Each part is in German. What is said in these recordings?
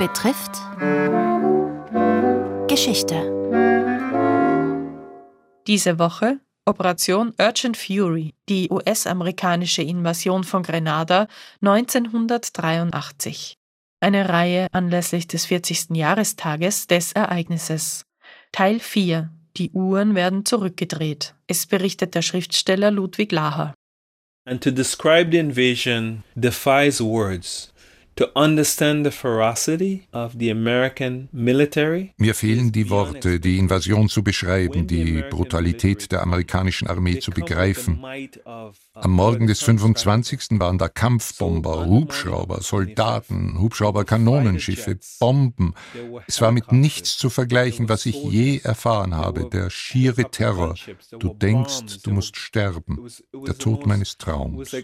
betrifft Geschichte. Diese Woche Operation Urgent Fury, die US-amerikanische Invasion von Grenada 1983. Eine Reihe anlässlich des 40. Jahrestages des Ereignisses. Teil 4. Die Uhren werden zurückgedreht. Es berichtet der Schriftsteller Ludwig Laher. And to describe the invasion defies words. To understand the ferocity of the American military Mir fehlen die Worte, die Invasion zu beschreiben, die Brutalität der amerikanischen Armee zu begreifen. Am Morgen des 25. waren da Kampfbomber, Hubschrauber, Soldaten, Hubschrauber, Kanonenschiffe, Bomben. Es war mit nichts zu vergleichen, was ich je erfahren habe. Der schiere Terror. Du denkst, du musst sterben. Der Tod meines Traums.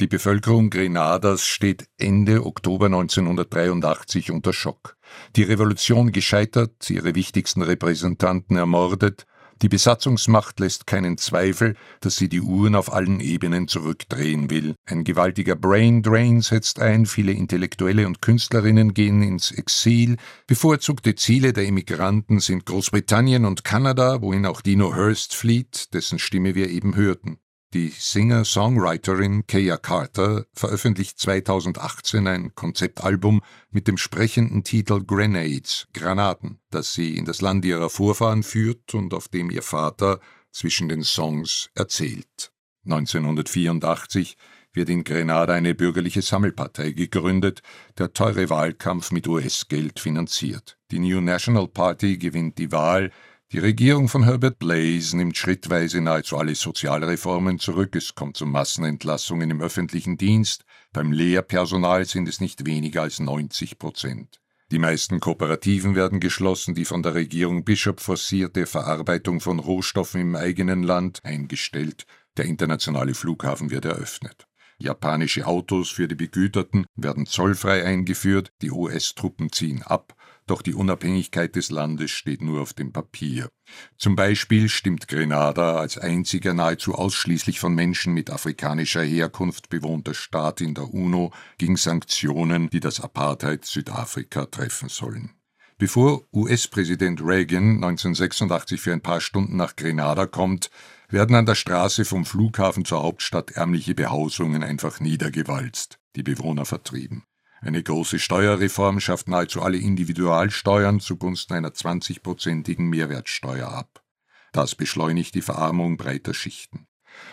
Die Bevölkerung Grenadas steht Ende Oktober 1983 unter Schock. Die Revolution gescheitert, ihre wichtigsten Repräsentanten ermordet, die Besatzungsmacht lässt keinen Zweifel, dass sie die Uhren auf allen Ebenen zurückdrehen will. Ein gewaltiger Brain Drain setzt ein, viele Intellektuelle und Künstlerinnen gehen ins Exil. Bevorzugte Ziele der Immigranten sind Großbritannien und Kanada, wohin auch Dino Hurst flieht, dessen Stimme wir eben hörten. Die Singer-Songwriterin Kaya Carter veröffentlicht 2018 ein Konzeptalbum mit dem sprechenden Titel Grenades, Granaten, das sie in das Land ihrer Vorfahren führt und auf dem ihr Vater zwischen den Songs erzählt. 1984 wird in Grenada eine bürgerliche Sammelpartei gegründet, der teure Wahlkampf mit US-Geld finanziert. Die New National Party gewinnt die Wahl, die Regierung von Herbert Blaze nimmt schrittweise nahezu alle Sozialreformen zurück. Es kommt zu Massenentlassungen im öffentlichen Dienst. Beim Lehrpersonal sind es nicht weniger als 90 Prozent. Die meisten Kooperativen werden geschlossen, die von der Regierung Bishop forcierte Verarbeitung von Rohstoffen im eigenen Land eingestellt. Der internationale Flughafen wird eröffnet. Japanische Autos für die Begüterten werden zollfrei eingeführt, die US-Truppen ziehen ab, doch die Unabhängigkeit des Landes steht nur auf dem Papier. Zum Beispiel stimmt Grenada als einziger nahezu ausschließlich von Menschen mit afrikanischer Herkunft bewohnter Staat in der UNO gegen Sanktionen, die das Apartheid Südafrika treffen sollen. Bevor US-Präsident Reagan 1986 für ein paar Stunden nach Grenada kommt, werden an der Straße vom Flughafen zur Hauptstadt ärmliche Behausungen einfach niedergewalzt, die Bewohner vertrieben. Eine große Steuerreform schafft nahezu alle Individualsteuern zugunsten einer 20-prozentigen Mehrwertsteuer ab. Das beschleunigt die Verarmung breiter Schichten.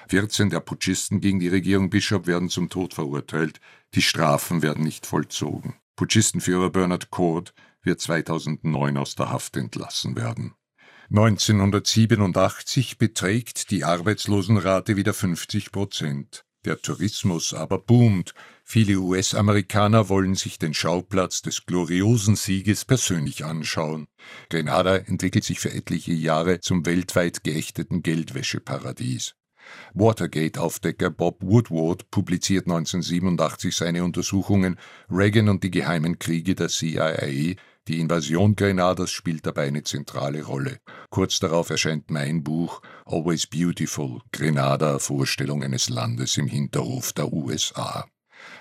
14 der Putschisten gegen die Regierung Bishop werden zum Tod verurteilt. Die Strafen werden nicht vollzogen. Putschistenführer Bernard Cord wird 2009 aus der Haft entlassen werden. 1987 beträgt die Arbeitslosenrate wieder 50 Prozent. Der Tourismus aber boomt. Viele US-Amerikaner wollen sich den Schauplatz des gloriosen Sieges persönlich anschauen. Grenada entwickelt sich für etliche Jahre zum weltweit geächteten Geldwäscheparadies. Watergate-Aufdecker Bob Woodward publiziert 1987 seine Untersuchungen Reagan und die geheimen Kriege der CIA. Die Invasion Grenadas spielt dabei eine zentrale Rolle. Kurz darauf erscheint mein Buch Always Beautiful, Grenada, Vorstellung eines Landes im Hinterhof der USA.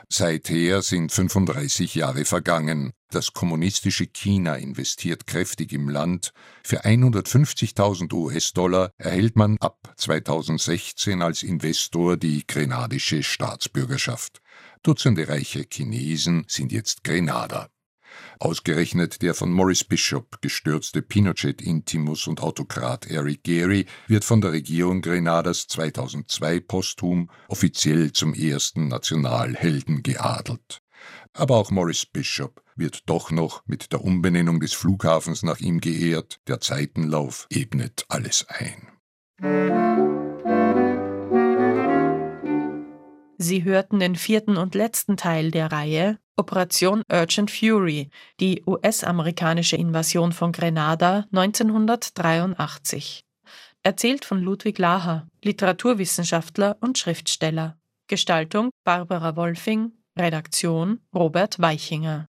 Seither sind 35 Jahre vergangen. Das kommunistische China investiert kräftig im Land. Für 150.000 US-Dollar erhält man ab 2016 als Investor die grenadische Staatsbürgerschaft. Dutzende reiche Chinesen sind jetzt Grenada. Ausgerechnet der von Maurice Bishop gestürzte Pinochet-Intimus und Autokrat Eric Gary wird von der Regierung Grenadas 2002 posthum offiziell zum ersten Nationalhelden geadelt. Aber auch Maurice Bishop wird doch noch mit der Umbenennung des Flughafens nach ihm geehrt. Der Zeitenlauf ebnet alles ein. Sie hörten den vierten und letzten Teil der Reihe Operation Urgent Fury, die US-amerikanische Invasion von Grenada 1983. Erzählt von Ludwig Laher, Literaturwissenschaftler und Schriftsteller. Gestaltung Barbara Wolfing, Redaktion Robert Weichinger.